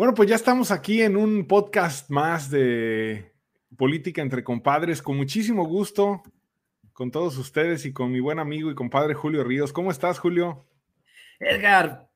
Bueno, pues ya estamos aquí en un podcast más de política entre compadres, con muchísimo gusto, con todos ustedes y con mi buen amigo y compadre Julio Ríos. ¿Cómo estás, Julio? Edgar,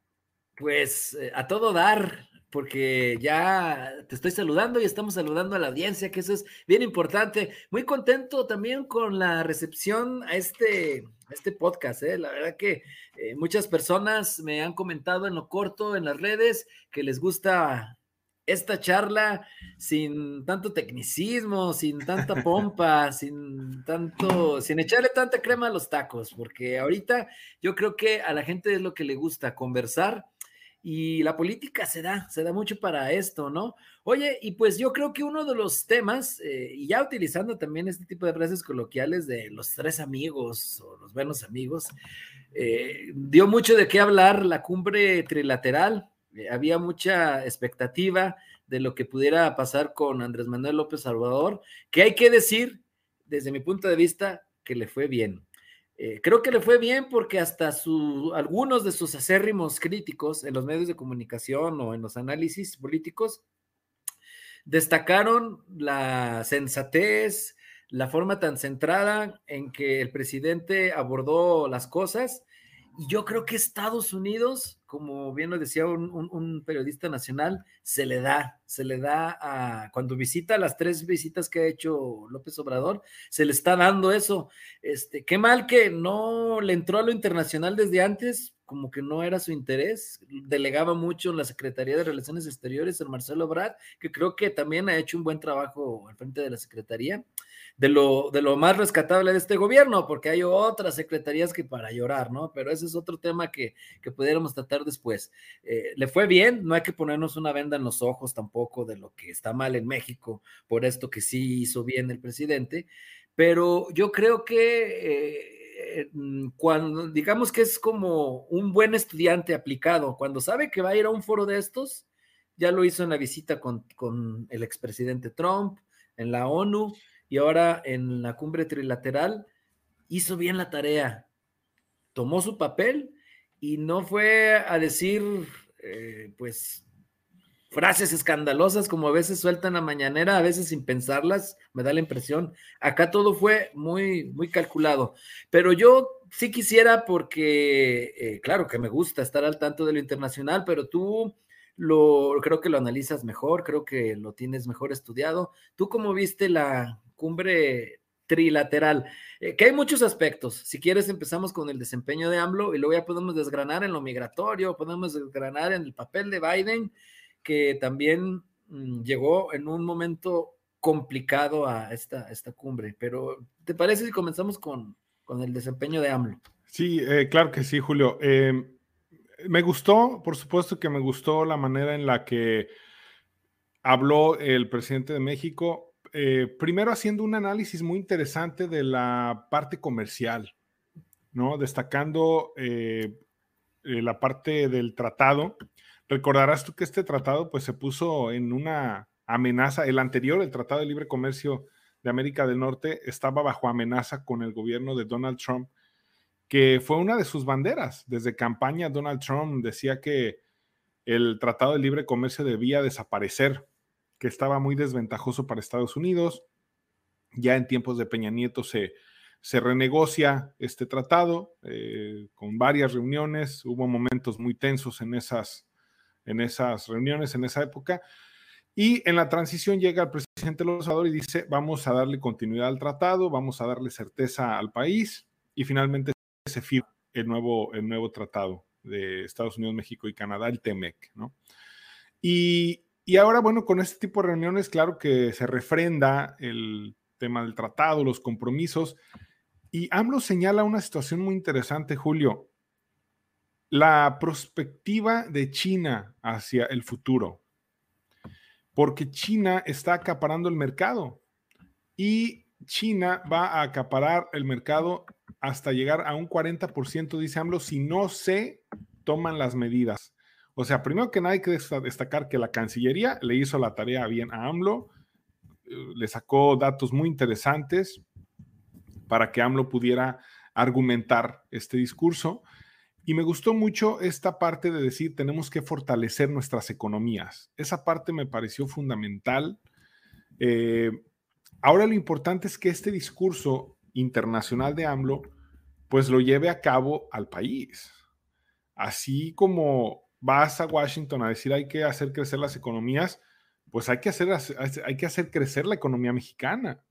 pues eh, a todo dar, porque ya te estoy saludando y estamos saludando a la audiencia, que eso es bien importante. Muy contento también con la recepción a este, este podcast. ¿eh? La verdad que eh, muchas personas me han comentado en lo corto en las redes que les gusta esta charla sin tanto tecnicismo, sin tanta pompa, sin tanto, sin echarle tanta crema a los tacos, porque ahorita yo creo que a la gente es lo que le gusta conversar y la política se da, se da mucho para esto, ¿no? Oye, y pues yo creo que uno de los temas, eh, y ya utilizando también este tipo de frases coloquiales de los tres amigos o los buenos amigos, eh, dio mucho de qué hablar la cumbre trilateral, eh, había mucha expectativa de lo que pudiera pasar con Andrés Manuel López Salvador, que hay que decir, desde mi punto de vista, que le fue bien. Eh, creo que le fue bien porque hasta su, algunos de sus acérrimos críticos en los medios de comunicación o en los análisis políticos destacaron la sensatez, la forma tan centrada en que el presidente abordó las cosas. Y yo creo que Estados Unidos como bien lo decía un, periodista nacional, se le da, se le da a, cuando visita las tres visitas que ha hecho López Obrador, se le está dando eso. Este, qué mal que no le entró a lo internacional desde antes, como que no era su interés, delegaba mucho en la Secretaría de Relaciones Exteriores, el Marcelo Brad, que creo que también ha hecho un buen trabajo al frente de la Secretaría de lo, de lo más rescatable de este gobierno, porque hay otras secretarías que para llorar, ¿no? Pero ese es otro tema que, que pudiéramos tratar después. Eh, le fue bien, no hay que ponernos una venda en los ojos tampoco de lo que está mal en México, por esto que sí hizo bien el presidente, pero yo creo que... Eh, mm, cuando digamos que es como un buen estudiante aplicado, cuando sabe que va a ir a un foro de estos, ya lo hizo en la visita con, con el expresidente Trump, en la ONU, y ahora en la cumbre trilateral hizo bien la tarea, tomó su papel y no fue a decir, eh, pues, frases escandalosas como a veces sueltan la mañanera, a veces sin pensarlas, me da la impresión. Acá todo fue muy, muy calculado. Pero yo sí quisiera, porque, eh, claro que me gusta estar al tanto de lo internacional, pero tú lo creo que lo analizas mejor, creo que lo tienes mejor estudiado. ¿Tú cómo viste la cumbre trilateral, eh, que hay muchos aspectos. Si quieres, empezamos con el desempeño de AMLO y luego ya podemos desgranar en lo migratorio, podemos desgranar en el papel de Biden, que también mm, llegó en un momento complicado a esta, esta cumbre. Pero, ¿te parece si comenzamos con, con el desempeño de AMLO? Sí, eh, claro que sí, Julio. Em, me gustó, por supuesto que me gustó la manera en la que habló el presidente de México eh, primero haciendo un análisis muy interesante de la parte comercial, ¿no? Destacando eh, la parte del tratado. Recordarás tú que este tratado pues se puso en una amenaza, el anterior, el Tratado de Libre Comercio de América del Norte, estaba bajo amenaza con el gobierno de Donald Trump, que fue una de sus banderas. Desde campaña, Donald Trump decía que el Tratado de Libre Comercio debía desaparecer que estaba muy desventajoso para Estados Unidos. Ya en tiempos de Peña Nieto se, se renegocia este tratado eh, con varias reuniones. Hubo momentos muy tensos en esas, en esas reuniones, en esa época. Y en la transición llega el presidente López Obrador y dice, vamos a darle continuidad al tratado, vamos a darle certeza al país y finalmente se firma el nuevo, el nuevo tratado de Estados Unidos, México y Canadá, el TEMEC, ¿no? Y, y ahora, bueno, con este tipo de reuniones, claro que se refrenda el tema del tratado, los compromisos. Y AMLO señala una situación muy interesante, Julio. La perspectiva de China hacia el futuro. Porque China está acaparando el mercado. Y China va a acaparar el mercado hasta llegar a un 40%, dice AMLO, si no se toman las medidas. O sea, primero que nada hay que destacar que la Cancillería le hizo la tarea bien a AMLO, eh, le sacó datos muy interesantes para que AMLO pudiera argumentar este discurso. Y me gustó mucho esta parte de decir, tenemos que fortalecer nuestras economías. Esa parte me pareció fundamental. Eh, ahora lo importante es que este discurso internacional de AMLO, pues lo lleve a cabo al país. Así como vas a Washington a decir hay que hacer crecer las economías, pues hay que hacer, hay que hacer crecer la economía mexicana.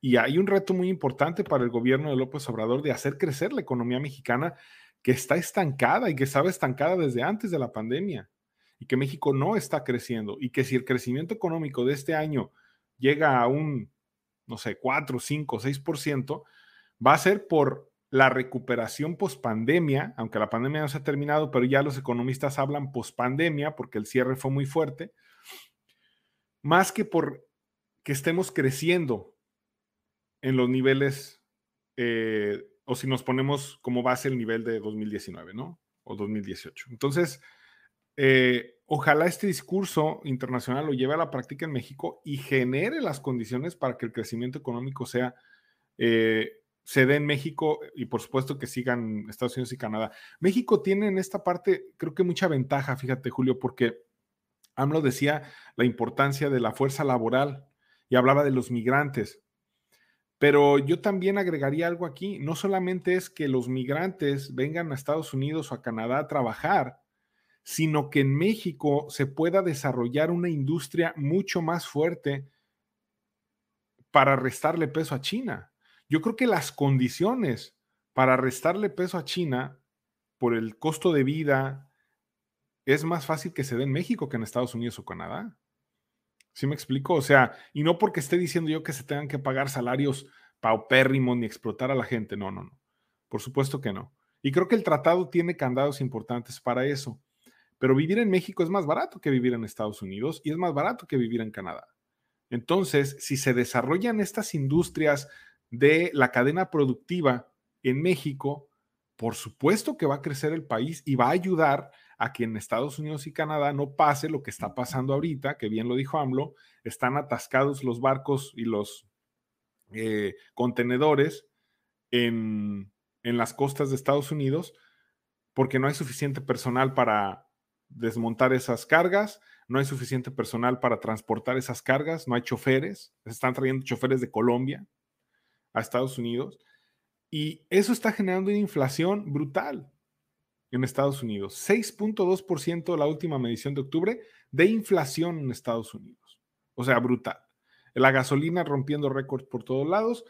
Y hay un reto muy importante para el gobierno de López Obrador de hacer crecer la economía mexicana que está estancada y que estaba estancada desde antes de la pandemia y que México no está creciendo y que si el crecimiento económico de este año llega a un, no sé, 4, 5, 6%, va a ser por la recuperación post-pandemia, aunque la pandemia no se ha terminado, pero ya los economistas hablan post-pandemia porque el cierre fue muy fuerte, más que por que estemos creciendo en los niveles, eh, o si nos ponemos como base el nivel de 2019, ¿no? O 2018. Entonces, eh, ojalá este discurso internacional lo lleve a la práctica en México y genere las condiciones para que el crecimiento económico sea, eh, se dé en México y por supuesto que sigan Estados Unidos y Canadá. México tiene en esta parte, creo que mucha ventaja, fíjate Julio, porque AMLO decía la importancia de la fuerza laboral y hablaba de los migrantes. Pero yo también agregaría algo aquí, no solamente es que los migrantes vengan a Estados Unidos o a Canadá a trabajar, sino que en México se pueda desarrollar una industria mucho más fuerte para restarle peso a China. Yo creo que las condiciones para restarle peso a China por el costo de vida es más fácil que se dé en México que en Estados Unidos o Canadá. ¿Sí me explico? O sea, y no porque esté diciendo yo que se tengan que pagar salarios paupérrimos ni explotar a la gente. No, no, no. Por supuesto que no. Y creo que el tratado tiene candados importantes para eso. Pero vivir en México es más barato que vivir en Estados Unidos y es más barato que vivir en Canadá. Entonces, si se desarrollan estas industrias de la cadena productiva en México, por supuesto que va a crecer el país y va a ayudar a que en Estados Unidos y Canadá no pase lo que está pasando ahorita, que bien lo dijo AMLO, están atascados los barcos y los eh, contenedores en, en las costas de Estados Unidos porque no hay suficiente personal para desmontar esas cargas, no hay suficiente personal para transportar esas cargas, no hay choferes, se están trayendo choferes de Colombia a Estados Unidos y eso está generando una inflación brutal en Estados Unidos. 6.2% la última medición de octubre de inflación en Estados Unidos. O sea, brutal. La gasolina rompiendo récords por todos lados.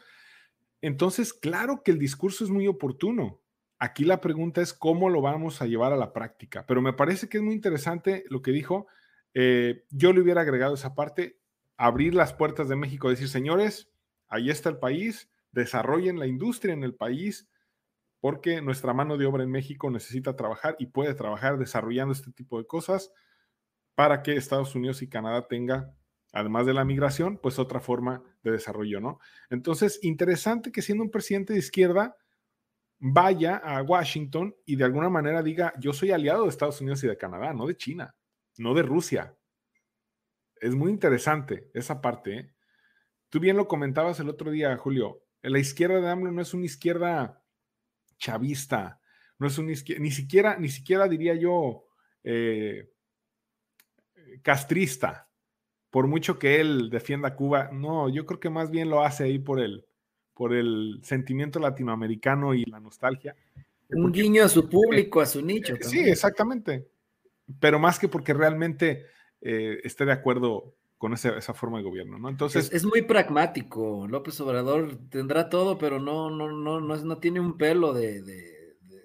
Entonces, claro que el discurso es muy oportuno. Aquí la pregunta es cómo lo vamos a llevar a la práctica. Pero me parece que es muy interesante lo que dijo. Eh, yo le hubiera agregado esa parte, abrir las puertas de México, decir, señores, ahí está el país, desarrollen la industria en el país, porque nuestra mano de obra en México necesita trabajar y puede trabajar desarrollando este tipo de cosas para que Estados Unidos y Canadá tenga, además de la migración, pues otra forma de desarrollo, ¿no? Entonces, interesante que siendo un presidente de izquierda vaya a Washington y de alguna manera diga, yo soy aliado de Estados Unidos y de Canadá, no de China, no de Rusia. Es muy interesante esa parte. ¿eh? Tú bien lo comentabas el otro día, Julio. La izquierda de AMLO no es una izquierda chavista, no es un ni siquiera, ni siquiera diría yo eh, castrista, por mucho que él defienda Cuba, no, yo creo que más bien lo hace ahí por el, por el sentimiento latinoamericano y la nostalgia. Un guiño a su público, a su nicho. Sí, exactamente. Pero más que porque realmente eh, esté de acuerdo con esa, forma de gobierno, ¿no? Entonces. Es, muy pragmático. López Obrador tendrá todo, pero no, no, no, no, no tiene un pelo de,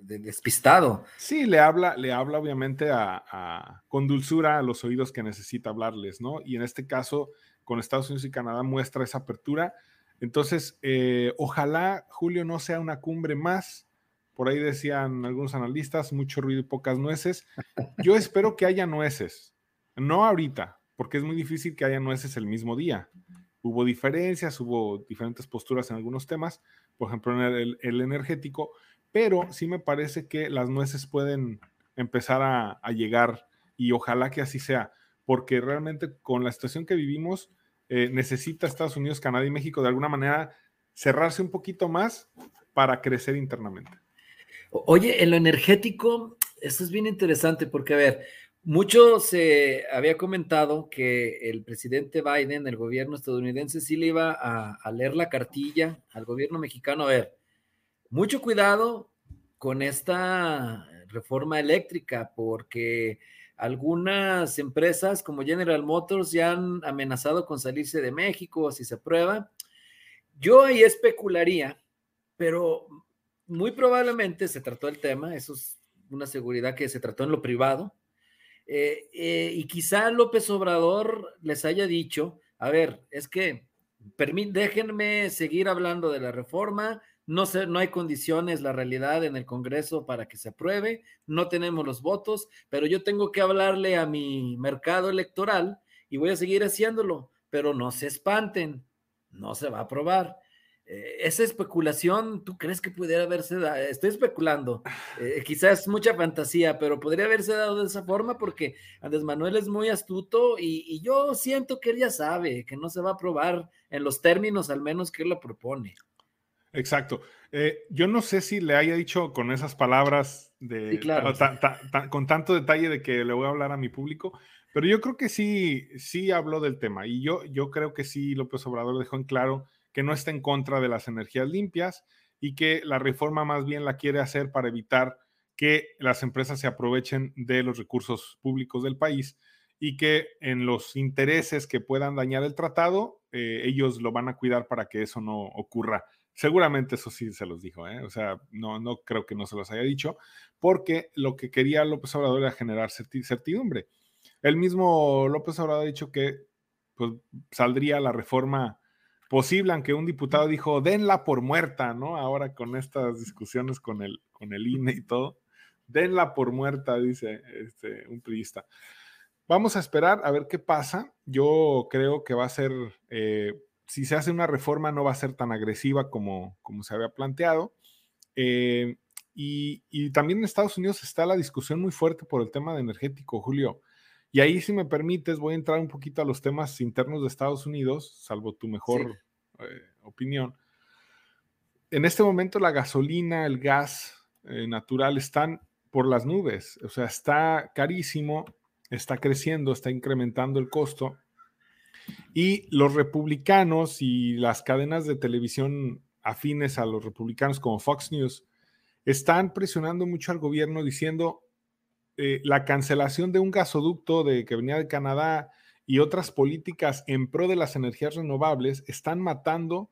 despistado. Sí, le habla, le habla obviamente a, con dulzura a los oídos que necesita hablarles, ¿no? Y en este caso, con Estados Unidos y Canadá muestra esa apertura. Entonces, eh, ojalá Julio no sea una cumbre más. Por ahí decían algunos analistas, mucho ruido y pocas nueces. Yo espero que haya nueces, no ahorita, porque es muy difícil que haya nueces el mismo día. Hubo diferencias, hubo diferentes posturas en algunos temas, por ejemplo en el, energético, pero sí me parece que las nueces pueden empezar a, llegar y ojalá que así sea, porque realmente con la situación que vivimos eh, necesita Estados Unidos, Canadá y México de alguna manera cerrarse un poquito más para crecer internamente. Oye, en lo energético, esto es bien interesante porque, a ver, mucho se había comentado que el presidente Biden, el gobierno estadounidense, sí le iba a, leer la cartilla al gobierno mexicano. A ver, mucho cuidado con esta reforma eléctrica, porque algunas empresas como General Motors ya han amenazado con salirse de México si se aprueba. Yo ahí especularía, pero muy probablemente se trató el tema, eso es una seguridad que se trató en lo privado, eh, eh, y quizá López Obrador les haya dicho, a ver, es que déjenme seguir hablando de la reforma, no, sé, no hay condiciones, la realidad en el Congreso para que se apruebe, no tenemos los votos, pero yo tengo que hablarle a mi mercado electoral y voy a seguir haciéndolo, pero no se espanten, no se va a aprobar. Eh, esa especulación, ¿tú crees que pudiera haberse dado? Estoy especulando, eh, quizás mucha fantasía, pero podría haberse dado de esa forma porque Andrés Manuel es muy astuto y, y, yo siento que él ya sabe que no se va a aprobar en los términos al menos que él lo propone. Exacto. Eh, yo no sé si le haya dicho con esas palabras de con tanto detalle de que le voy a hablar a mi público, pero yo creo que sí, sí habló del tema y yo, yo creo que sí López Obrador dejó en claro que no está en contra de las energías limpias y que la reforma más bien la quiere hacer para evitar que las empresas se aprovechen de los recursos públicos del país y que en los intereses que puedan dañar el tratado, eh, ellos lo van a cuidar para que eso no ocurra Seguramente eso sí se los dijo, ¿eh? o sea, no, no creo que no se los haya dicho, porque lo que quería López Obrador era generar certidumbre. El mismo López Obrador ha dicho que pues, saldría la reforma posible, aunque un diputado dijo, denla por muerta, ¿no? Ahora con estas discusiones con el, con el INE y todo, denla por muerta, dice este, un periodista. Vamos a esperar a ver qué pasa. Yo creo que va a ser eh, si se hace una reforma no va a ser tan agresiva como, como se había planteado. Eh, y, también en Estados Unidos está la discusión muy fuerte por el tema de energético, Julio. Y ahí, si me permites, voy a entrar un poquito a los temas internos de Estados Unidos, salvo tu mejor eh, opinión. En este momento la gasolina, el gas eh, natural están por las nubes, o sea, está carísimo, está creciendo, está incrementando el costo. Y los republicanos y las cadenas de televisión afines a los republicanos como Fox News están presionando mucho al gobierno diciendo eh, la cancelación de un gasoducto de, que venía de Canadá y otras políticas en pro de las energías renovables están matando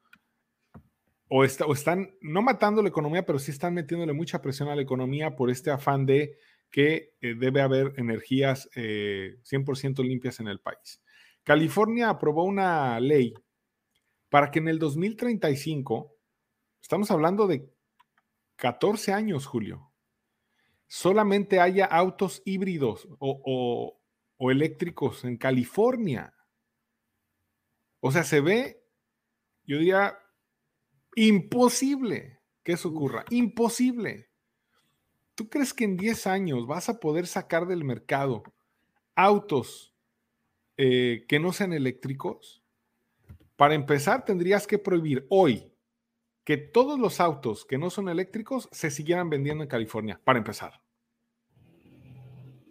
o, están no matando la economía, pero sí están metiéndole mucha presión a la economía por este afán de que eh, debe haber energías 100% eh, limpias en el país. California aprobó una ley para que en el 2035, estamos hablando de 14 años, Julio, solamente haya autos híbridos o, eléctricos en California. O sea, se ve, yo diría, imposible que eso ocurra, imposible. ¿Tú crees que en 10 años vas a poder sacar del mercado autos eh, que no sean eléctricos, para empezar tendrías que prohibir hoy que todos los autos que no son eléctricos se siguieran vendiendo en California, para empezar.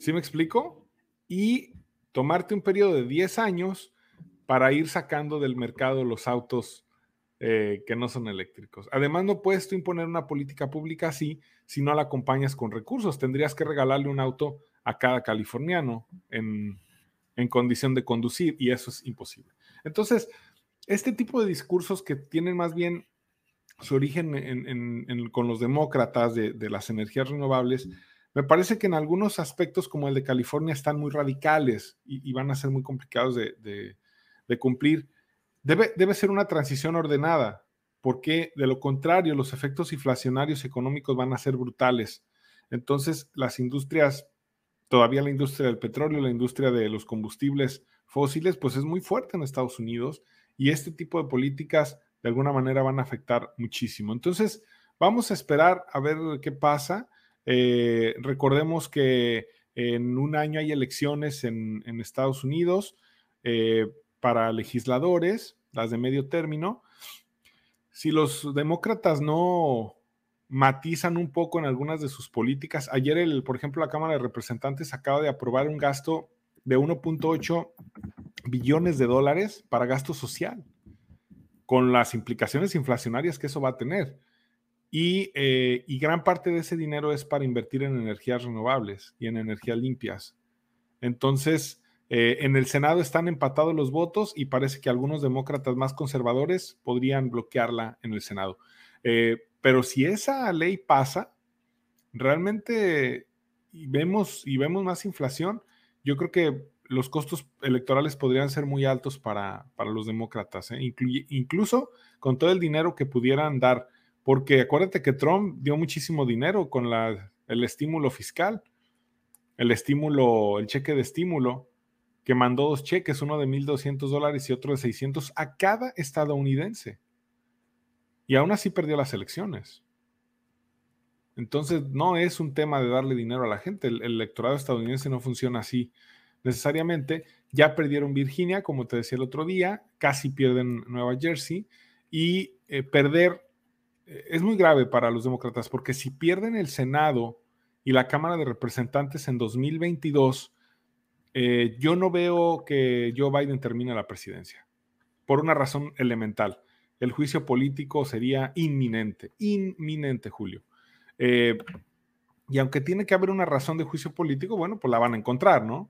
¿Sí me explico? Y tomarte un periodo de 10 años para ir sacando del mercado los autos eh, que no son eléctricos. Además, no puedes tú imponer una política pública así si no la acompañas con recursos. Tendrías que regalarle un auto a cada californiano en, en condición de conducir y eso es imposible. Entonces, este tipo de discursos que tienen más bien su origen con los demócratas de, las energías renovables, me parece que en algunos aspectos como el de California están muy radicales y, van a ser muy complicados de, cumplir. Debe, debe ser una transición ordenada, porque de lo contrario los efectos inflacionarios económicos van a ser brutales. Entonces, las industrias todavía la industria del petróleo, la industria de los combustibles fósiles, pues es muy fuerte en Estados Unidos y este tipo de políticas de alguna manera van a afectar muchísimo. Entonces, vamos a esperar a ver qué pasa. Eh, recordemos que en un año hay elecciones en, Estados Unidos eh, para legisladores, las de medio término. Si los demócratas no matizan un poco en algunas de sus políticas. Ayer, el, por ejemplo, la Cámara de Representantes acaba de aprobar un gasto de 1.8 billones de dólares para gasto social, con las implicaciones inflacionarias que eso va a tener. Y, eh, y, gran parte de ese dinero es para invertir en energías renovables y en energías limpias. Entonces, eh, en el Senado están empatados los votos y parece que algunos demócratas más conservadores podrían bloquearla en el Senado. Eh, pero si esa ley pasa, realmente y vemos, y vemos más inflación, yo creo que los costos electorales podrían ser muy altos para, los demócratas, incluso con todo el dinero que pudieran dar porque acuérdate que Trump dio muchísimo dinero con el estímulo fiscal, el estímulo, el cheque de estímulo, que mandó dos cheques, uno de 1.200 dólares y otro de 600 a cada estadounidense. Y aún así perdió las elecciones. Entonces, no es un tema de darle dinero a la gente. El, electorado estadounidense no funciona así necesariamente. Ya perdieron Virginia, como te decía el otro día, casi pierden Nueva Jersey. Y eh, perder es muy grave para los demócratas porque si pierden el Senado y la Cámara de Representantes en 2022, eh, yo no veo que Joe Biden termine la presidencia, por una razón elemental. El juicio político sería inminente, inminente, Julio. Eh, y aunque tiene que haber una razón de juicio político, bueno, pues la van a encontrar, ¿no?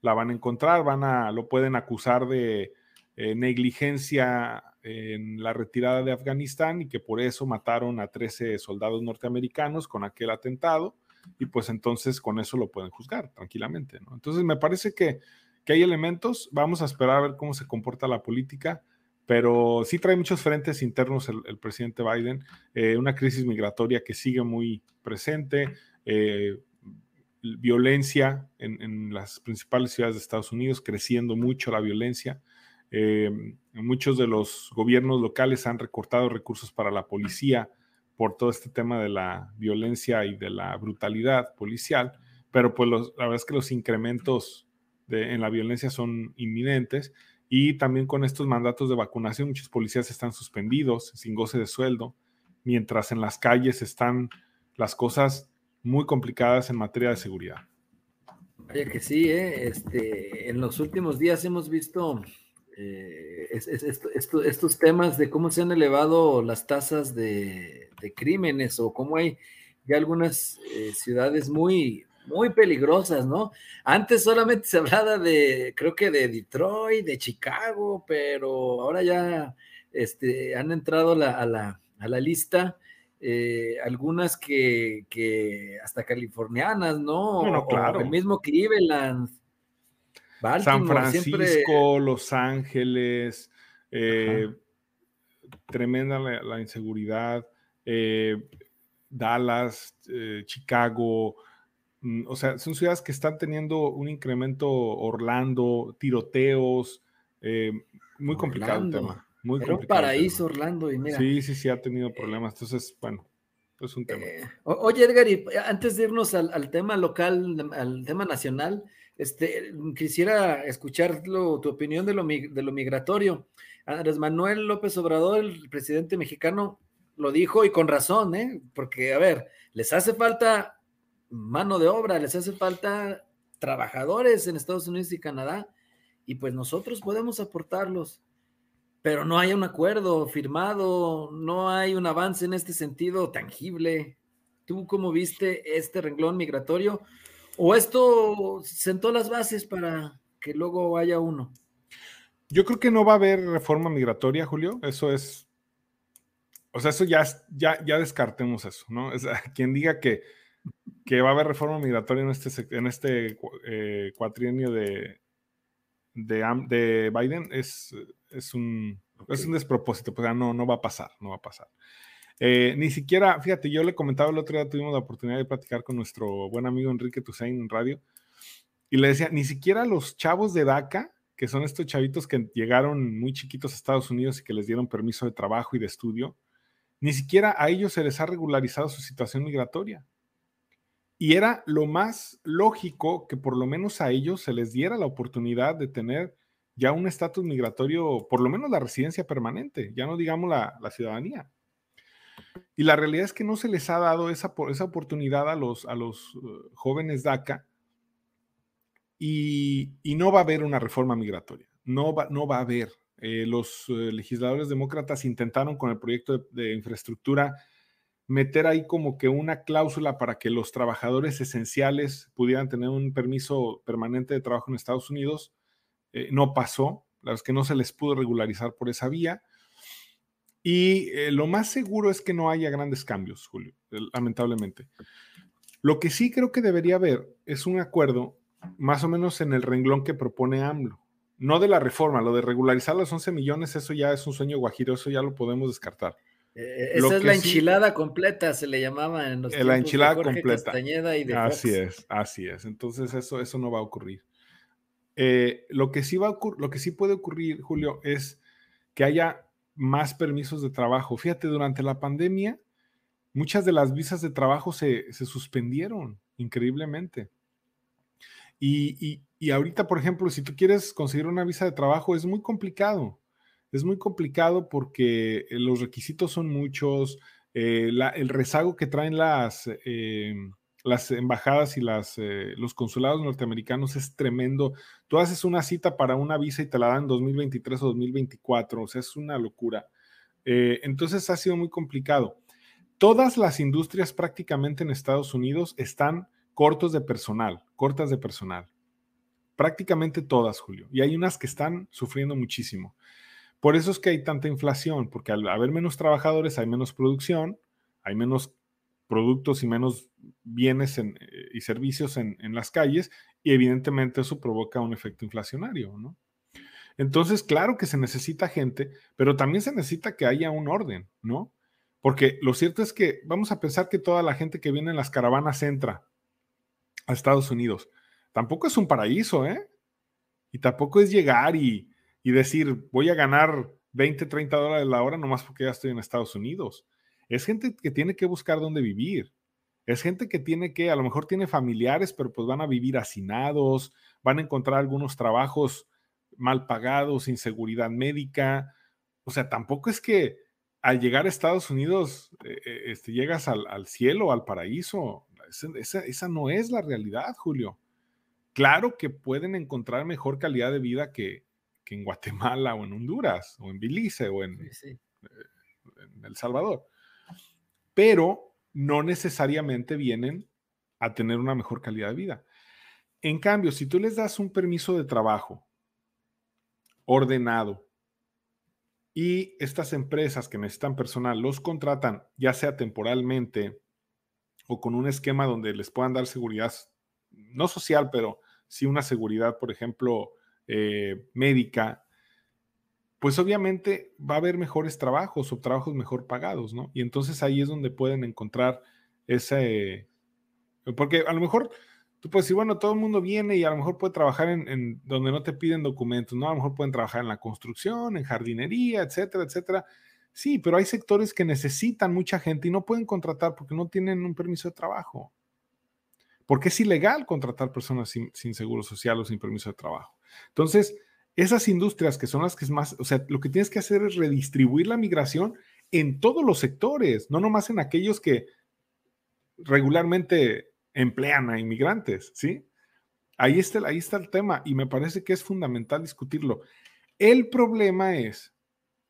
La van a encontrar, van a, lo pueden acusar de eh, negligencia en la retirada de Afganistán y que por eso mataron a 13 soldados norteamericanos con aquel atentado y pues entonces con eso lo pueden juzgar tranquilamente. Entonces me parece que, que, hay elementos, vamos a esperar a ver cómo se comporta la política, pero sí trae muchos frentes internos el, presidente Biden, eh, una crisis migratoria que sigue muy presente, eh, violencia en, en las principales ciudades de Estados Unidos, creciendo mucho la violencia. Eh, muchos de los gobiernos locales han recortado recursos para la policía por todo este tema de la violencia y de la brutalidad policial, pero pues la verdad es que los incrementos en la violencia son inminentes y también con estos mandatos de vacunación muchos policías están suspendidos sin goce de sueldo, mientras en las calles están las cosas muy complicadas en materia de seguridad. Oye, que sí, ¿eh? este, en los últimos días hemos visto eh, estos temas de cómo se han elevado las tasas de, crímenes o cómo hay ya algunas eh, ciudades muy, muy peligrosas, ¿no? Antes solamente se hablaba de, creo que de Detroit, de Chicago, pero ahora ya este, han entrado a, la, lista eh, algunas que, hasta californianas, ¿no? claro. el mismo Cleveland. San Francisco, Los Ángeles, eh, tremenda la, inseguridad, eh, Dallas, eh, Chicago, mm, o sea, son ciudades que están teniendo un incremento, Orlando, tiroteos, muy complicado el tema. Muy complicado un paraíso, Orlando, y mira. Sí, sí, sí, ha tenido problemas. Entonces, bueno, es un tema. oye, Edgar, y antes de irnos al, tema local, al tema nacional, este, quisiera escucharlo, tu opinión de lo, de lo migratorio. Andrés Manuel López Obrador, el presidente mexicano, lo dijo y con razón, ¿eh? porque, a ver, les hace falta mano de obra, les hace falta trabajadores en Estados Unidos y Canadá, y pues nosotros podemos aportarlos, pero no hay un acuerdo firmado, no hay un avance en este sentido tangible. ¿Tú cómo viste este renglón migratorio? ¿O esto sentó las bases para que luego haya uno? Yo creo que no va a haber reforma migratoria, Julio. Eso es. O sea, eso ya, ya, ya descartemos eso, ¿no? Es, quien diga que, que va a haber reforma migratoria en este, en este eh, cuatrienio de, de, Biden es, es, un, es un despropósito, pues no, no va a pasar, no va a pasar. Eh, ni siquiera, fíjate, yo le comentaba el otro día, tuvimos la oportunidad de platicar con nuestro buen amigo Enrique Tusain en radio, y le decía, ni siquiera los chavos de DACA, que son estos chavitos que llegaron muy chiquitos a Estados Unidos y que les dieron permiso de trabajo y de estudio, ni siquiera a ellos se les ha regularizado su situación migratoria. Y era lo más lógico que por lo menos a ellos se les diera la oportunidad de tener ya un estatus migratorio, por lo menos la residencia permanente, ya no digamos la, la ciudadanía. Y la realidad es que no se les ha dado esa, esa oportunidad a los, a los uh, jóvenes DACA y, no va a haber una reforma migratoria. No va, no va a haber. Eh, los eh, legisladores demócratas intentaron con el proyecto de, infraestructura meter ahí como que una cláusula para que los trabajadores esenciales pudieran tener un permiso permanente de trabajo en Estados Unidos. Eh, no pasó, la verdad es que no se les pudo regularizar por esa vía. Y lo más seguro es que no haya grandes cambios, Julio, lamentablemente. Lo que sí creo que debería haber es un acuerdo más o menos en el renglón que propone AMLO. No de la reforma, lo de regularizar los 11 millones, eso ya es un sueño guajiro, eso ya lo podemos descartar. Eh, esa es la enchilada completa, se le llamaba en los eh, La enchilada completa. y de así es, así es. Entonces eso, eso no va a ocurrir. Eh, lo, que sí va a lo que sí puede ocurrir, Julio, es que haya más permisos de trabajo. Fíjate, durante la pandemia, muchas de las visas de trabajo se, se suspendieron increíblemente. Y, ahorita, por ejemplo, si tú quieres conseguir una visa de trabajo, es muy complicado. Es muy complicado porque eh, los requisitos son muchos, eh, el rezago que traen las, eh, las embajadas y las, los consulados norteamericanos es tremendo. Tú haces una cita para una visa y te la dan en 2023 o 2024, o sea, es una locura. entonces ha sido muy complicado. Todas las industrias prácticamente en Estados Unidos están cortos de personal, cortas de personal. Prácticamente todas, Julio. Y hay unas que están sufriendo muchísimo. Por eso es que hay tanta inflación, porque al haber menos trabajadores hay menos producción, hay menos productos y menos bienes eh, y servicios en, en, las calles y evidentemente eso provoca un efecto inflacionario, ¿no? Entonces, claro que se necesita gente, pero también se necesita que haya un orden, ¿no? Porque lo cierto es que vamos a pensar que toda la gente que viene en las caravanas entra a Estados Unidos. Tampoco es un paraíso, ¿eh? Y tampoco es llegar y, decir, voy a ganar 20, 30 dólares la hora nomás porque ya estoy en Estados Unidos. Es gente que tiene que buscar dónde vivir. Es gente que tiene que, a lo mejor tiene familiares, pero pues van a vivir hacinados, van a encontrar algunos trabajos mal pagados, sin seguridad médica. O sea, tampoco es que al llegar a Estados Unidos eh, eh, este, llegas al, al cielo, al paraíso. Esa, no es la realidad, Julio. Claro que pueden encontrar mejor calidad de vida que, en Guatemala o en Honduras o en Belice o en, eh, en El Salvador. Pero no necesariamente vienen a tener una mejor calidad de vida. En cambio, si tú les das un permiso de trabajo ordenado y estas empresas que necesitan personal los contratan, ya sea temporalmente o con un esquema donde les puedan dar seguridad, no social, pero sí una seguridad, por ejemplo, eh, médica, pues obviamente va a haber mejores trabajos o trabajos mejor pagados, ¿no? Y entonces ahí es donde pueden encontrar ese, porque a lo mejor tú puedes decir, bueno, todo el mundo viene y a lo mejor puede trabajar en, donde no te piden documentos, ¿no? A lo mejor pueden trabajar en la construcción, en jardinería, etcétera, etcétera. Sí, pero hay sectores que necesitan mucha gente y no pueden contratar porque no tienen un permiso de trabajo. Porque es ilegal contratar personas sin, seguro social o sin permiso de trabajo. Entonces, esas industrias que son las que es más, o sea, lo que tienes que hacer es redistribuir la migración en todos los sectores, no nomás en aquellos que regularmente emplean a inmigrantes, ¿sí? Ahí está, ahí está el tema y me parece que es fundamental discutirlo. El problema es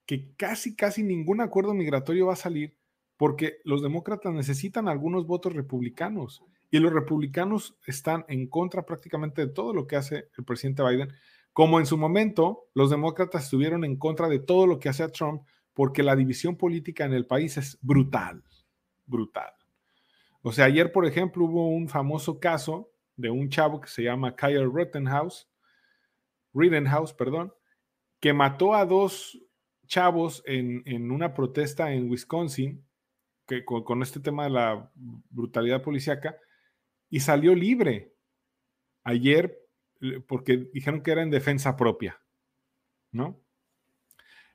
que casi, casi ningún acuerdo migratorio va a salir porque los demócratas necesitan algunos votos republicanos y los republicanos están en contra prácticamente de todo lo que hace el presidente Biden, como en su momento los demócratas estuvieron en contra de todo lo que hace a Trump porque la división política en el país es brutal, brutal. O sea, ayer, por ejemplo, hubo un famoso caso de un chavo que se llama Kyle Rittenhouse, Rittenhouse, perdón, que mató a dos chavos en, una protesta en Wisconsin que, con, este tema de la brutalidad policíaca y salió libre ayer porque dijeron que era en defensa propia, ¿no?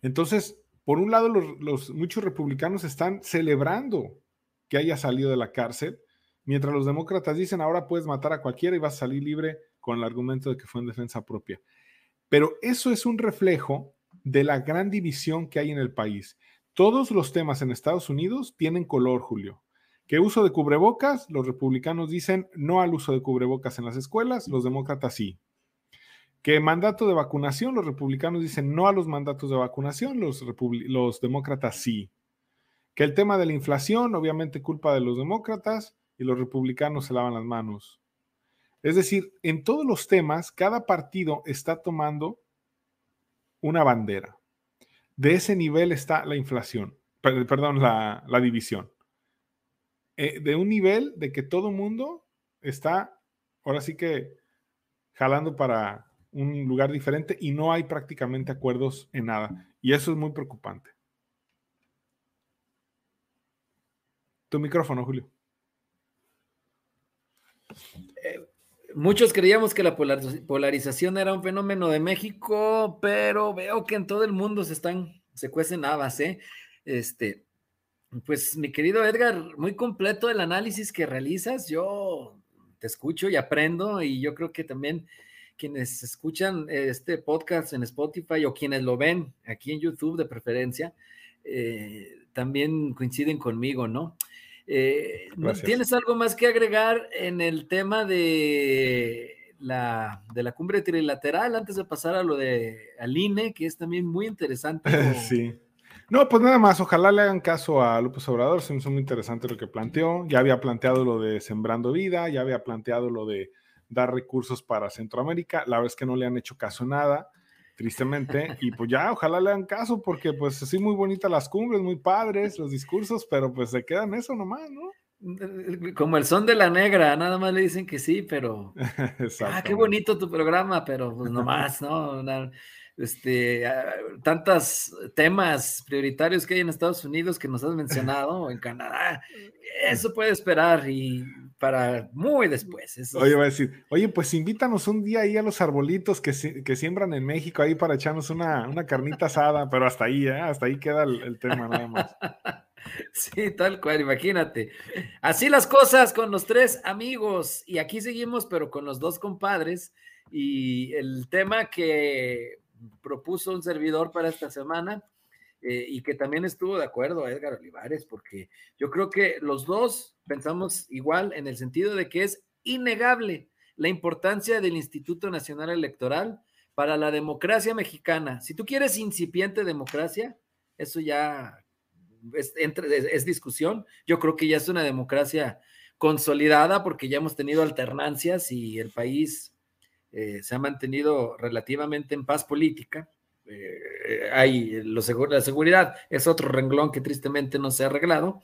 Entonces, por un lado, los, muchos republicanos están celebrando que haya salido de la cárcel, mientras los demócratas dicen ahora puedes matar a cualquiera y vas a salir libre con el argumento de que fue en defensa propia. Pero eso es un reflejo de la gran división que hay en el país. todos los temas en Estados Unidos tienen color, Julio. ¿Qué uso de cubrebocas? Los republicanos dicen no al uso de cubrebocas en las escuelas, los demócratas sí. ¿Qué mandato de vacunación? Los republicanos dicen no a los mandatos de vacunación, los demócratas sí. Que el tema de la inflación, obviamente culpa de los demócratas y los republicanos se lavan las manos. Es decir, en todos los temas, cada partido está tomando una bandera. De ese nivel está la inflación, perdón, la, división. Eh, de un nivel de que todo mundo está, ahora sí que, jalando para un lugar diferente y no hay prácticamente acuerdos en nada. Y eso es muy preocupante. Tu micrófono, Julio. Eh, muchos creíamos que la polarización era un fenómeno de México, pero veo que en todo el mundo se están, se cuecen habas, ¿eh? Este, pues mi querido Edgar, muy completo el análisis que realizas. Yo te escucho y aprendo y yo creo que también quienes escuchan este podcast en Spotify o quienes lo ven aquí en YouTube de preferencia, eh, también coinciden conmigo, ¿no? Eh, ¿Tienes algo más que agregar en el tema de la, de la cumbre trilateral antes de pasar a lo de Aline, que es también muy interesante? Sí. No, pues nada más, ojalá le hagan caso a López Obrador, se me hizo muy interesante lo que planteó, ya había planteado lo de Sembrando Vida, ya había planteado lo de dar recursos para Centroamérica, la verdad es que no le han hecho caso nada, tristemente, y pues ya, ojalá le hagan caso, porque pues así muy bonitas las cumbres, muy padres los discursos, pero pues se quedan eso nomás, ¿no? Como el son de la negra, nada más le dicen que sí, pero... ah, qué bonito tu programa, pero pues nomás, ¿no? Este, ah, tantos temas prioritarios que hay en Estados Unidos que nos has mencionado, en Canadá, eso puede esperar y para muy después. oye, va a decir, oye, pues invítanos un día ahí a los arbolitos que, que siembran en México ahí para echarnos una, una carnita asada, pero hasta ahí, ¿eh? hasta ahí queda el, tema nada más. Sí, tal cual, imagínate. Así las cosas con los tres amigos y aquí seguimos, pero con los dos compadres y el tema que propuso un servidor para esta semana eh, y que también estuvo de acuerdo Edgar Olivares, porque yo creo que los dos pensamos igual en el sentido de que es innegable la importancia del Instituto Nacional Electoral para la democracia mexicana. Si tú quieres incipiente democracia, eso ya es discusión. Yo creo que ya es una democracia consolidada porque ya hemos tenido alternancias y el país eh, se ha mantenido relativamente en paz política. Eh, hay lo la seguridad es otro renglón que tristemente no se ha arreglado,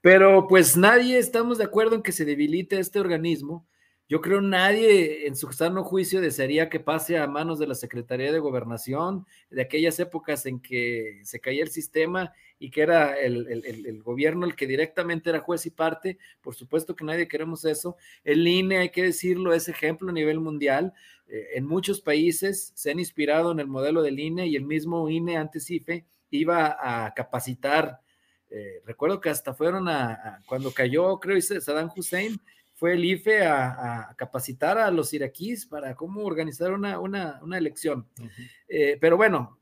pero pues nadie estamos de acuerdo en que se debilite este organismo yo creo nadie en su sano juicio desearía que pase a manos de la Secretaría de Gobernación, de aquellas épocas en que se caía el sistema y que era el, gobierno el que directamente era juez y parte. Por supuesto que nadie queremos eso. El INE, hay que decirlo, es ejemplo a nivel mundial. Eh, en muchos países se han inspirado en el modelo del INE y el mismo INE antes IFE iba a capacitar. Eh, recuerdo que hasta fueron a, cuando cayó, creo, Saddam Hussein, fue el IFE a, capacitar a los iraquíes para cómo organizar una, elección. Eh, pero bueno,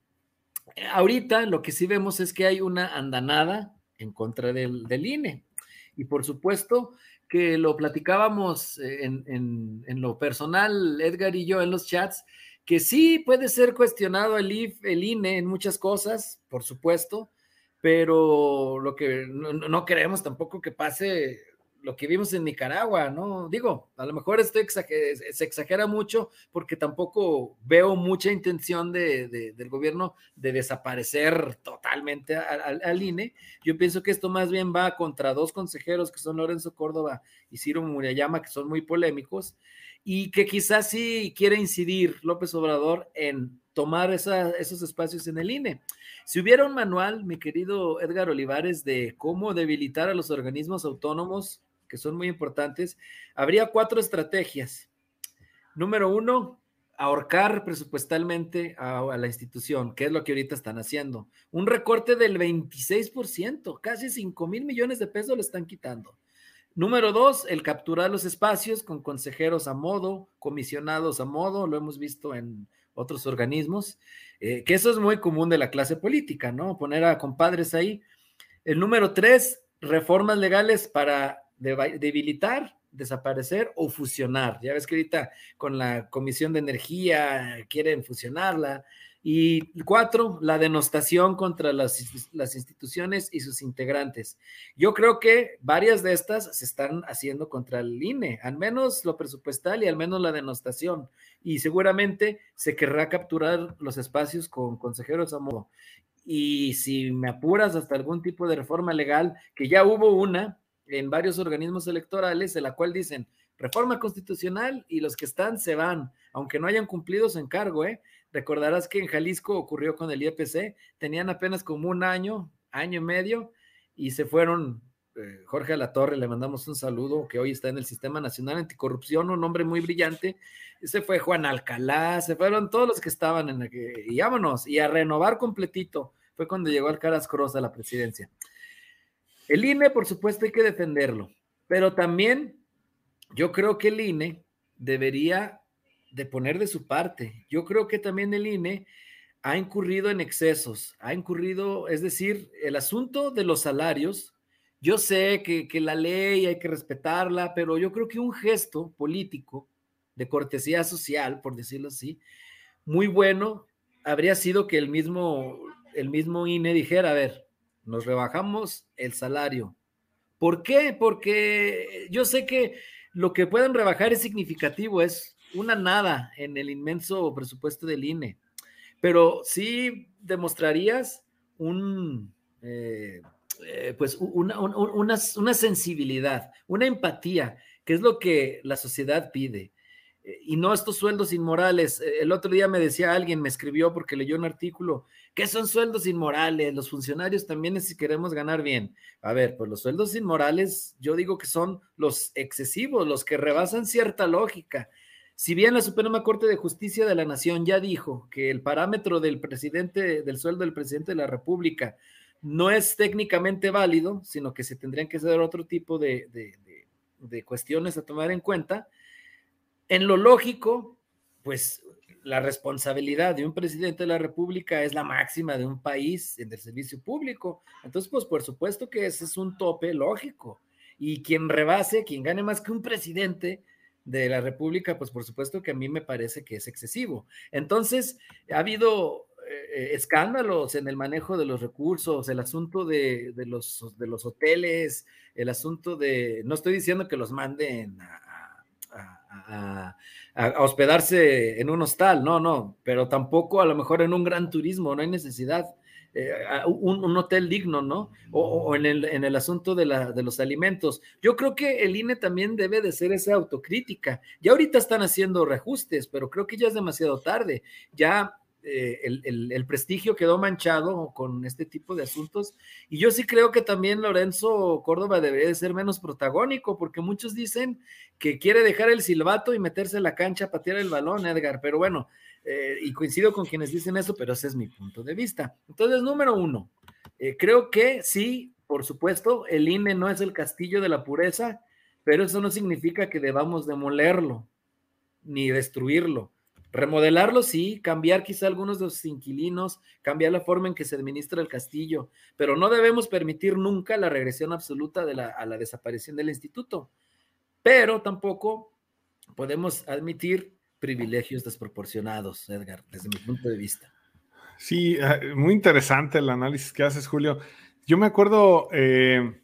ahorita lo que sí vemos es que hay una andanada en contra del, INE. Y por supuesto que lo platicábamos en, en, lo personal, Edgar y yo, en los chats, que sí puede ser cuestionado el, IF, el INE en muchas cosas, por supuesto, pero lo que no, no queremos tampoco que pase lo que vimos en Nicaragua, ¿no? Digo, a lo mejor esto se exagera mucho porque tampoco veo mucha intención de, del gobierno de desaparecer totalmente al, INE. Yo pienso que esto más bien va contra dos consejeros que son Lorenzo Córdoba y Ciro Murayama, que son muy polémicos, y que quizás sí quiere incidir López Obrador en tomar esos espacios en el INE. Si hubiera un manual, mi querido Edgar Olivares, de cómo debilitar a los organismos autónomos que son muy importantes, habría cuatro estrategias. Número uno, ahorcar presupuestalmente a, la institución, que es lo que ahorita están haciendo. Un recorte del 26%, casi 5 mil millones de pesos le están quitando. Número dos, el capturar los espacios con consejeros a modo, comisionados a modo, lo hemos visto en otros organismos, eh, que eso es muy común de la clase política, ¿no? Poner a compadres ahí. El número tres, reformas legales para debilitar, desaparecer o fusionar. Ya ves que ahorita con la Comisión de Energía quieren fusionarla. Y cuatro, la denostación contra las, las, instituciones y sus integrantes. Yo creo que varias de estas se están haciendo contra el INE, al menos lo presupuestal y al menos la denostación. Y seguramente se querrá capturar los espacios con consejeros a modo. Y si me apuras hasta algún tipo de reforma legal, que ya hubo una en varios organismos electorales, en la cual dicen reforma constitucional y los que están se van, aunque no hayan cumplido su encargo, ¿eh? Recordarás que en Jalisco ocurrió con el IEPC, tenían apenas como un año, año y medio, y se fueron. Eh, Jorge Alatorre, le mandamos un saludo, que hoy está en el Sistema Nacional Anticorrupción, un hombre muy brillante. Se fue Juan Alcalá, se fueron todos los que estaban en el que, y vámonos, y a renovar completito. Fue cuando llegó Alcaraz Cross a la presidencia. El INE, por supuesto, hay que defenderlo, pero también yo creo que el INE debería de poner de su parte. Yo creo que también el INE ha incurrido en excesos, ha incurrido, es decir, el asunto de los salarios. Yo sé que, la ley hay que respetarla, pero yo creo que un gesto político de cortesía social, por decirlo así, muy bueno, habría sido que el mismo, el mismo INE dijera, a ver, nos rebajamos el salario. ¿Por qué? Porque yo sé que lo que pueden rebajar es significativo, es una nada en el inmenso presupuesto del INE, pero sí demostrarías un, eh, eh, pues una, una, sensibilidad, una empatía, que es lo que la sociedad pide. Eh, y no estos sueldos inmorales. El otro día me decía alguien, me escribió porque leyó un artículo, ¿qué son sueldos inmorales? Los funcionarios también si queremos ganar bien. A ver, pues los sueldos inmorales, yo digo que son los excesivos, los que rebasan cierta lógica. Si bien la Suprema Corte de Justicia de la Nación ya dijo que el parámetro del presidente, del sueldo del presidente de la República, no es técnicamente válido, sino que se tendrían que hacer otro tipo de, de cuestiones a tomar en cuenta, en lo lógico, pues la responsabilidad de un presidente de la República es la máxima de un país en el servicio público. Entonces, pues por supuesto que ese es un tope lógico. Y quien rebase, quien gane más que un presidente, de la República, pues por supuesto que a mí me parece que es excesivo. Entonces, ha habido eh, escándalos en el manejo de los recursos, el asunto de, los, de los hoteles, el asunto de, no estoy diciendo que los manden a, hospedarse en un hostal, no, no, pero tampoco a lo mejor en un gran turismo, no hay necesidad. Eh, un, hotel digno, ¿no? O, en, el, en, el, asunto de, la, de, los alimentos. Yo creo que el INE también debe de ser esa autocrítica. Ya ahorita están haciendo reajustes, pero creo que ya es demasiado tarde. Ya eh, el, el, prestigio quedó manchado con este tipo de asuntos. Y yo sí creo que también Lorenzo Córdoba debería de ser menos protagónico, porque muchos dicen que quiere dejar el silbato y meterse en la cancha a patear el balón, Edgar. Pero bueno, eh, y coincido con quienes dicen eso, pero ese es mi punto de vista. Entonces, número uno, eh, creo que sí, por supuesto, el INE no es el castillo de la pureza, pero eso no significa que debamos demolerlo ni destruirlo. Remodelarlo, sí, cambiar quizá algunos de los inquilinos, cambiar la forma en que se administra el castillo, pero no debemos permitir nunca la regresión absoluta de la, a la desaparición del instituto. Pero tampoco podemos admitir privilegios desproporcionados, Edgar, desde mi punto de vista. Sí, ah, muy interesante el análisis que haces, Julio. Yo me acuerdo, eh,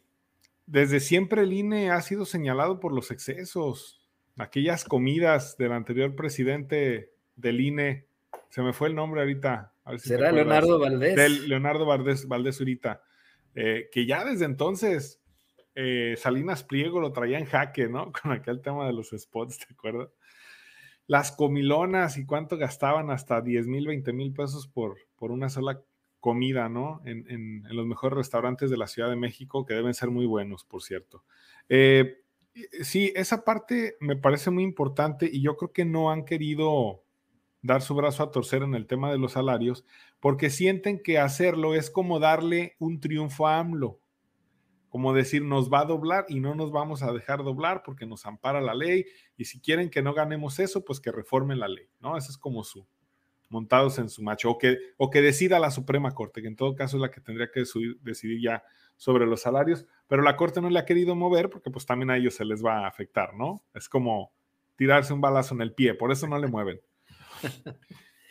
desde siempre el INE ha sido señalado por los excesos. Aquellas comidas del anterior presidente del INE, se me fue el nombre ahorita. ¿Será Leonardo Valdés? Del Leonardo Valdés, Valdés Urita, eh, que ya desde entonces eh, Salinas Pliego lo traía en jaque, ¿no? Con aquel tema de los spots, ¿te acuerdas? las comilonas y cuánto gastaban hasta 10 mil, 20 mil pesos por, por una sola comida, ¿no? En, los mejores restaurantes de la Ciudad de México, que deben ser muy buenos, por cierto. Eh, sí, esa parte me parece muy importante y yo creo que no han querido dar su brazo a torcer en el tema de los salarios, porque sienten que hacerlo es como darle un triunfo a AMLO como decir, nos va a doblar y no nos vamos a dejar doblar porque nos ampara la ley y si quieren que no ganemos eso, pues que reformen la ley, ¿no? Esa es como su, montados en su macho, o que, o que decida la Suprema Corte, que en todo caso es la que tendría que decidir ya sobre los salarios, pero la Corte no le ha querido mover porque pues también a ellos se les va a afectar, ¿no? Es como tirarse un balazo en el pie, por eso no le mueven.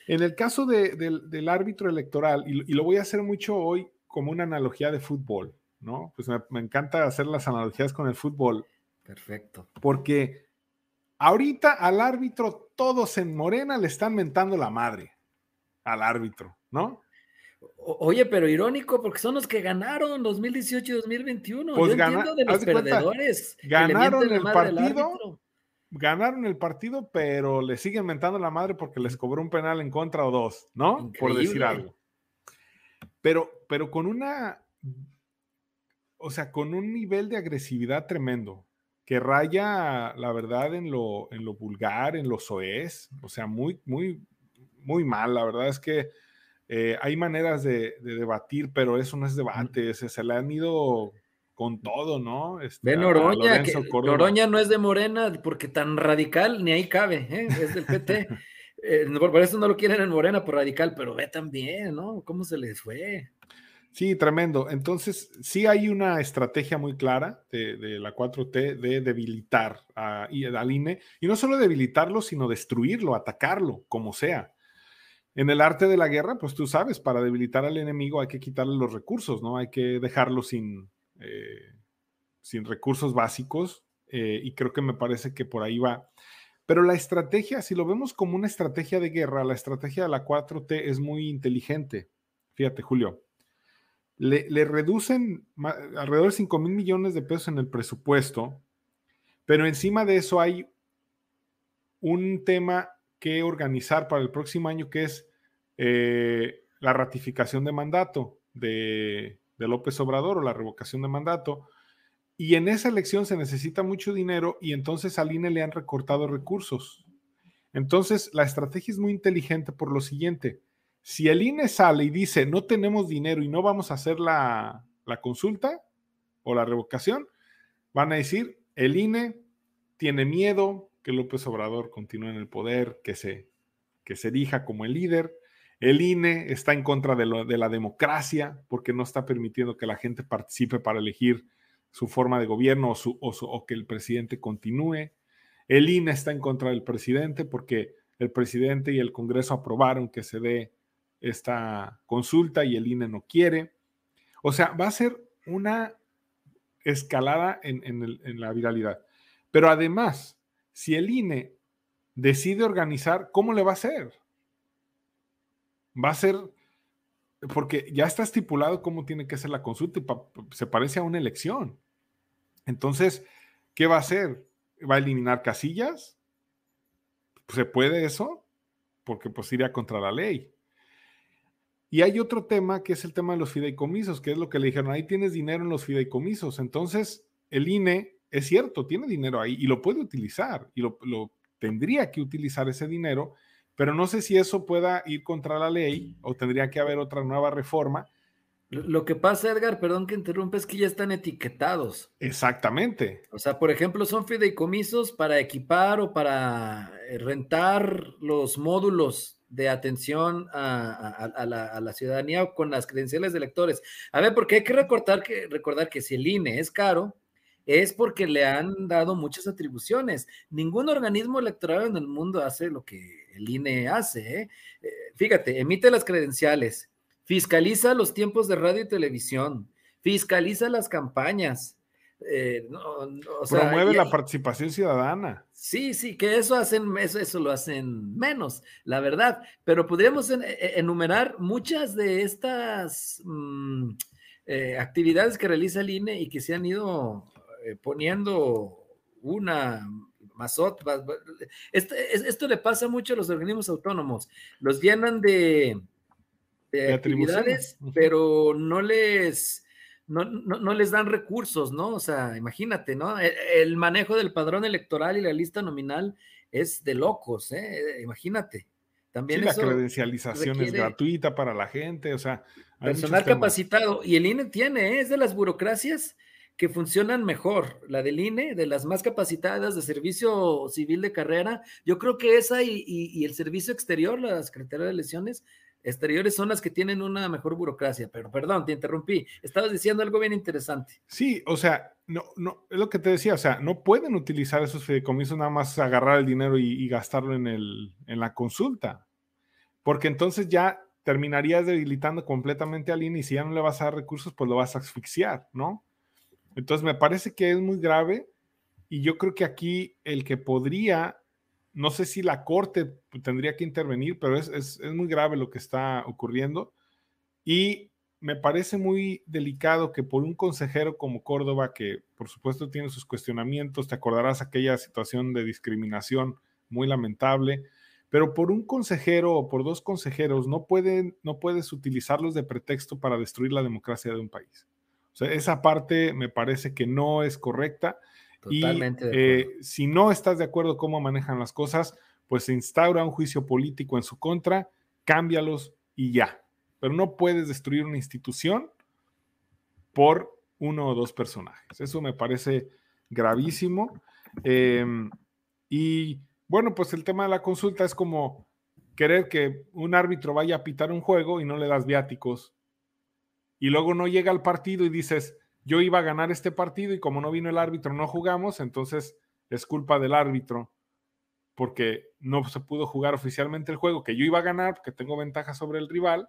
En el caso del árbitro electoral, y, lo voy a hacer mucho hoy como una analogía de fútbol, ¿no? Pues me, me encanta hacer las analogías con el fútbol. Perfecto. Porque ahorita al árbitro todos en Morena le están mentando la madre al árbitro, ¿no? Oye, pero irónico, porque son los que ganaron 2018 y 2021. Pues Yo entiendo de los perdedores. ganaron el partido. Ganaron el partido, pero le siguen mentando la madre porque les cobró un penal en contra o dos, ¿no? Por decir algo. Pero, pero con una, o sea, con un nivel de agresividad tremendo que raya, la verdad, en lo, en lo vulgar, en lo soez, o sea, muy, muy, muy mal. La verdad es que eh, hay maneras de, debatir, pero eso no es debate, se, le han ido con todo, ¿no? Este, Ve Noroña, que Noroña no es de Morena porque tan radical ni ahí cabe, ¿eh? es del PT. Eh, por eso no lo quieren en Morena por radical, pero ve también, ¿no? ¿Cómo se les fue? Sí, tremendo. Entonces, sí hay una estrategia muy clara de, la 4T de debilitar a, al INE, y no solo debilitarlo, sino destruirlo, atacarlo, como sea. En el arte de la guerra, pues tú sabes, para debilitar al enemigo hay que quitarle los recursos, ¿no? Hay que dejarlo sin, eh, sin recursos básicos, eh, y creo que me parece que por ahí va. Pero la estrategia, si lo vemos como una estrategia de guerra, la estrategia de la 4T es muy inteligente. Fíjate, Julio le, reducen alrededor de 5 mil millones de pesos en el presupuesto, pero encima de eso hay un tema que organizar para el próximo año que es eh, la ratificación de mandato de, de, López Obrador o la revocación de mandato. Y en esa elección se necesita mucho dinero y entonces al INE le han recortado recursos. Entonces la estrategia es muy inteligente por lo siguiente. Si el INE sale y dice no tenemos dinero y no vamos a hacer la, consulta o la revocación, van a decir el INE tiene miedo que López Obrador continúe en el poder, que se, que se erija como el líder. El INE está en contra de, la democracia porque no está permitiendo que la gente participe para elegir su forma de gobierno o, que el presidente continúe. El INE está en contra del presidente porque el presidente y el Congreso aprobaron que se dé esta consulta y el INE no quiere. O sea, va a ser una escalada en, la viralidad. Pero además, si el INE decide organizar, ¿cómo le va a hacer? Va a ser, porque ya está estipulado cómo tiene que ser la consulta y se parece a una elección. Entonces, ¿qué va a hacer? ¿Va a eliminar casillas? ¿Se puede eso? Porque pues iría contra la ley. Y hay otro tema que es el tema de los fideicomisos, que es lo que le dijeron, ahí tienes dinero en los fideicomisos. Entonces, el INE es cierto, tiene dinero ahí y lo puede utilizar y lo, tendría que utilizar ese dinero, pero no sé si eso pueda ir contra la ley o tendría que haber otra nueva reforma. Lo que pasa, Edgar, perdón que interrumpa, es que ya están etiquetados. Exactamente. O sea, por ejemplo, son fideicomisos para equipar o para eh, rentar los módulos de atención a, la, ciudadanía con las credenciales de electores. A ver, porque hay que recordar que, recordar que si el INE es caro, es porque le han dado muchas atribuciones. Ningún organismo electoral en el mundo hace lo que el INE hace. ¿eh? Eh, fíjate, emite las credenciales, fiscaliza los tiempos de radio y televisión, fiscaliza las campañas, eh, Promueve la participación ciudadana. Sí, sí, que eso hacen, eso, eso lo hacen menos, la verdad. Pero podríamos e, enumerar muchas de estas mm, eh, actividades que realiza el INE y que se han ido poniendo una más otra. Este, esto le pasa mucho a los organismos autónomos. Los llenan de, de actividades, pero no les no, no, les dan recursos, ¿no? O sea, imagínate, ¿no? E, el, manejo del padrón electoral y la lista nominal es de locos, ¿eh? Imagínate. También sí, la credencialización es gratuita para la gente, o sea. Personal capacitado. Y el INE tiene, ¿eh? es de las burocracias que funcionan mejor, la del INE, de las más capacitadas de servicio civil de carrera, yo creo que esa y, el servicio exterior, la Secretaría de Elecciones exteriores son las que tienen una mejor burocracia, pero perdón, te interrumpí, estabas diciendo algo bien interesante. Sí, o sea, no, no, es lo que te decía, o sea, no pueden utilizar esos fideicomisos nada más agarrar el dinero y, y gastarlo en, el, en la consulta, porque entonces ya terminarías debilitando completamente al INE y si ya no le vas a dar recursos, pues lo vas a asfixiar, ¿no? Entonces me parece que es muy grave y yo creo que aquí el que podría, no sé si la corte tendría que intervenir, pero es, muy grave lo que está ocurriendo y me parece muy delicado que por un consejero como Córdoba, que por supuesto tiene sus cuestionamientos, te acordarás aquella situación de discriminación muy lamentable, pero por un consejero o por dos consejeros no, pueden, no puedes utilizarlos de pretexto para destruir la democracia de un país. O sea, esa parte me parece que no es correcta. Totalmente. Y eh, si no estás de acuerdo cómo manejan las cosas, pues se instaura un juicio político en su contra, cámbialos y ya. Pero no puedes destruir una institución por uno o dos personajes. Eso me parece gravísimo. Em, y bueno, pues el tema de la consulta es como querer que un árbitro vaya a pitar un juego y no le das viáticos. Y luego no llega al partido y dices, yo iba a ganar este partido y como no vino el árbitro no jugamos, entonces es culpa del árbitro porque no se pudo jugar oficialmente el juego, que yo iba a ganar porque tengo ventaja sobre el rival,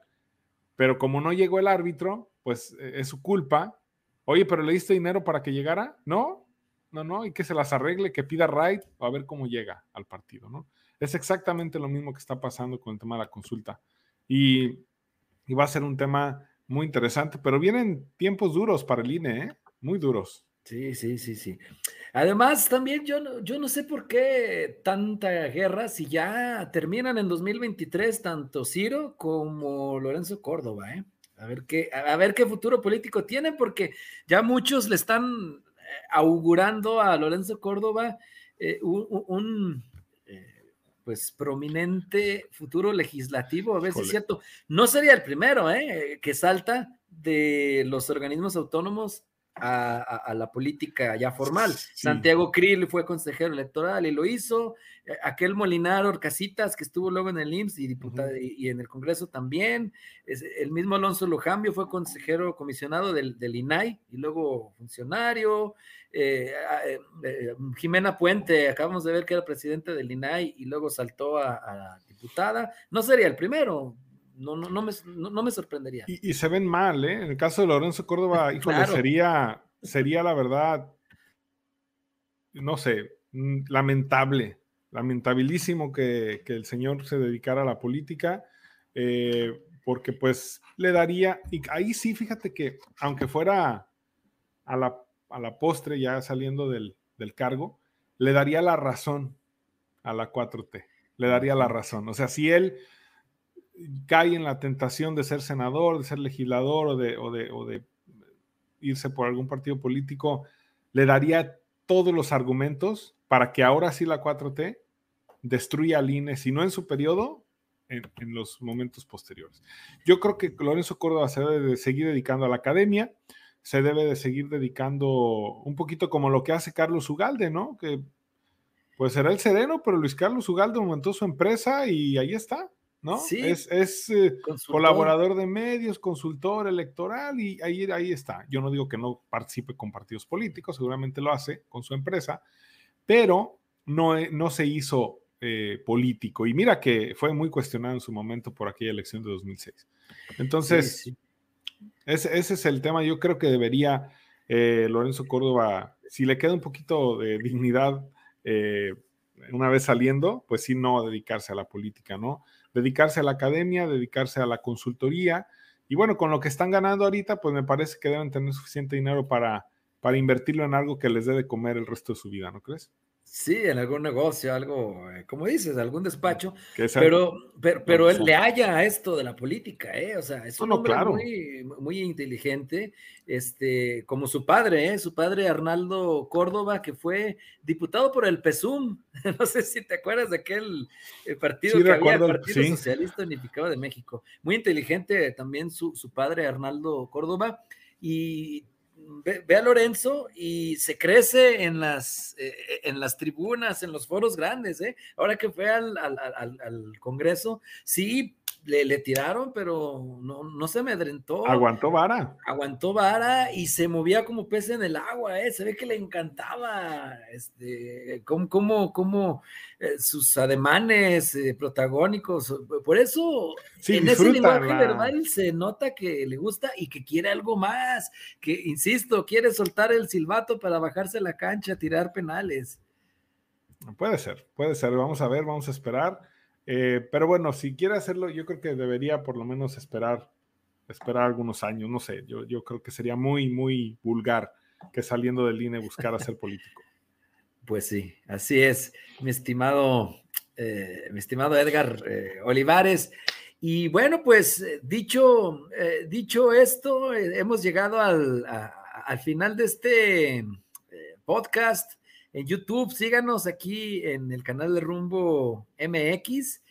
pero como no llegó el árbitro, pues e, es su culpa. Oye, pero le diste dinero para que llegara? No, no, no, y que se las arregle, que pida right a ver cómo llega al partido, ¿no? Es exactamente lo mismo que está pasando con el tema de la consulta. Y, va a ser un tema muy interesante, pero vienen tiempos duros para el INE, ¿eh? Muy duros. Sí, sí, sí, sí. Además, también yo no, yo no sé por qué tanta guerra si ya terminan en 2023 tanto Ciro como Lorenzo Córdoba, ¿eh? A ver qué, a ver qué futuro político tienen, porque ya muchos le están augurando a Lorenzo Córdoba eh, un, eh, pues prominente futuro legislativo, a ver si es cierto. No sería el primero eh, que salta de los organismos autónomos a, la política ya formal. Santiago Krill fue consejero electoral y lo hizo. Eh, aquel Molinar Orcasitas que estuvo luego en el IMSS y, diputado, y, en el Congreso también. el mismo Alonso Lujambio fue consejero comisionado del, INAI y luego funcionario. Eh, eh, Jimena Puente, acabamos de ver que era presidente del INAI y luego saltó a, a diputada. No sería el primero, no, no, no, me, no, me sorprendería. Y, se ven mal, ¿eh? En el caso de Lorenzo Córdoba, híjole, sería, sería la verdad, no sé, mm, lamentable, lamentabilísimo que, el señor se dedicara a la política, eh, porque pues le daría, y ahí sí, fíjate que aunque fuera a la, a la postre ya saliendo del, del cargo, le daría la razón a la 4T, le daría la razón. O sea, si él cae en la tentación de ser senador, de ser legislador o de, o de, irse por algún partido político, le daría todos los argumentos para que ahora sí la 4T destruya al INE, si no en su periodo, en, los momentos posteriores. Yo creo que Lorenzo Córdoba se debe de seguir dedicando a la academia, se debe de seguir dedicando un poquito como lo que hace Carlos Ugalde, ¿no? Que pues será el sereno, pero Luis Carlos Ugalde montó su empresa y ahí está. ¿No? Sí, es, eh, colaborador de medios, consultor electoral y ahí, ahí está. Yo no digo que no participe con partidos políticos, seguramente lo hace con su empresa, pero no, eh, no se hizo eh, político. Y mira que fue muy cuestionado en su momento por aquella elección de 2006. Entonces, Ese, ese, es el tema. Yo creo que debería Lorenzo Córdoba, si le queda un poquito de dignidad una vez saliendo, pues sí, no dedicarse a la política, ¿no? Dedicarse a la academia, dedicarse a la consultoría. Y bueno, con lo que están ganando ahorita, pues me parece que deben tener suficiente dinero para, para invertirlo en algo que les dé de comer el resto de su vida, ¿no crees? Sí, en algún negocio, algo, eh, como dices, algún despacho, pero, pero, pero él le halla a esto de la política, ¿eh? O sea, es un hombre muy, muy inteligente, este, como su padre, ¿eh? Su padre Arnaldo Córdoba, que fue diputado por el PESUM, no sé si te acuerdas de aquel eh, partido que había, el Partido Socialista Unificado de México. Muy inteligente también su, su padre Arnaldo Córdoba, y ve, a Lorenzo y se crece en las, eh, en las tribunas, en los foros grandes, ¿eh? Ahora que fue al, al Congreso, sí, le, tiraron, pero no, no se amedrentó. Aguantó vara. Aguantó vara y se movía como pez en el agua, ¿eh? Se ve que le encantaba este, cómo, cómo, cómo eh, sus ademanes eh, protagónicos. Por eso en ese lenguaje verbal se nota que le gusta y que quiere algo más, que, insisto, quiere soltar el silbato para bajarse la cancha, tirar penales. Puede ser, puede ser. Vamos a ver, vamos a esperar. Eh, pero bueno, si quiere hacerlo, yo creo que debería por lo menos esperar, esperar algunos años, no sé, yo, yo creo que sería muy, muy vulgar que saliendo del INE buscara ser político. Pues sí, así es, mi estimado, eh, mi estimado Edgar eh, Olivares. Y bueno, pues dicho, dicho esto, hemos llegado al, al, final de este podcast en YouTube. Síganos aquí en el canal de Rumbo MX.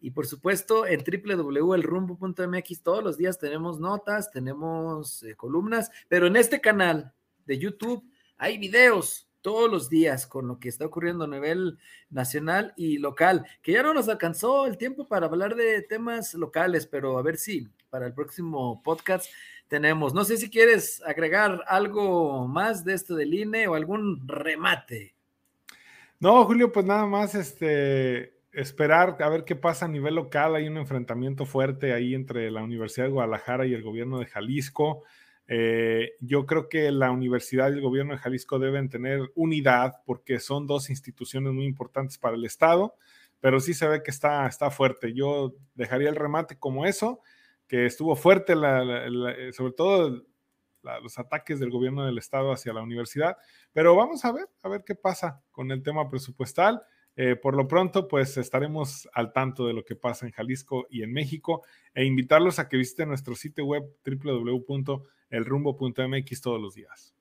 Y por supuesto, en www.elrumbo.mx todos los días tenemos notas, tenemos eh, columnas, pero en este canal de YouTube hay videos todos los días con lo que está ocurriendo a nivel nacional y local, que ya no nos alcanzó el tiempo para hablar de temas locales, pero a ver si para el próximo podcast tenemos. No sé si quieres agregar algo más de esto del INE o algún remate. No, Julio, pues nada más este, esperar a ver qué pasa a nivel local. Hay un enfrentamiento fuerte ahí entre la Universidad de Guadalajara y el gobierno de Jalisco. Eh, yo creo que la universidad y el gobierno de Jalisco deben tener unidad porque son dos instituciones muy importantes para el Estado, pero sí se ve que está, está fuerte. Yo dejaría el remate como eso que estuvo fuerte, eh, sobre todo los ataques del gobierno del estado hacia la universidad. Pero vamos a ver, a ver qué pasa con el tema presupuestal. Eh, por lo pronto, pues estaremos al tanto de lo que pasa en Jalisco y en México e invitarlos a que visiten nuestro sitio web www.elrumbo.mx todos los días.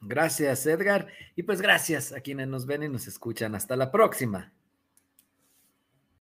Gracias, Edgar. Y pues gracias a quienes nos ven y nos escuchan. Hasta la próxima.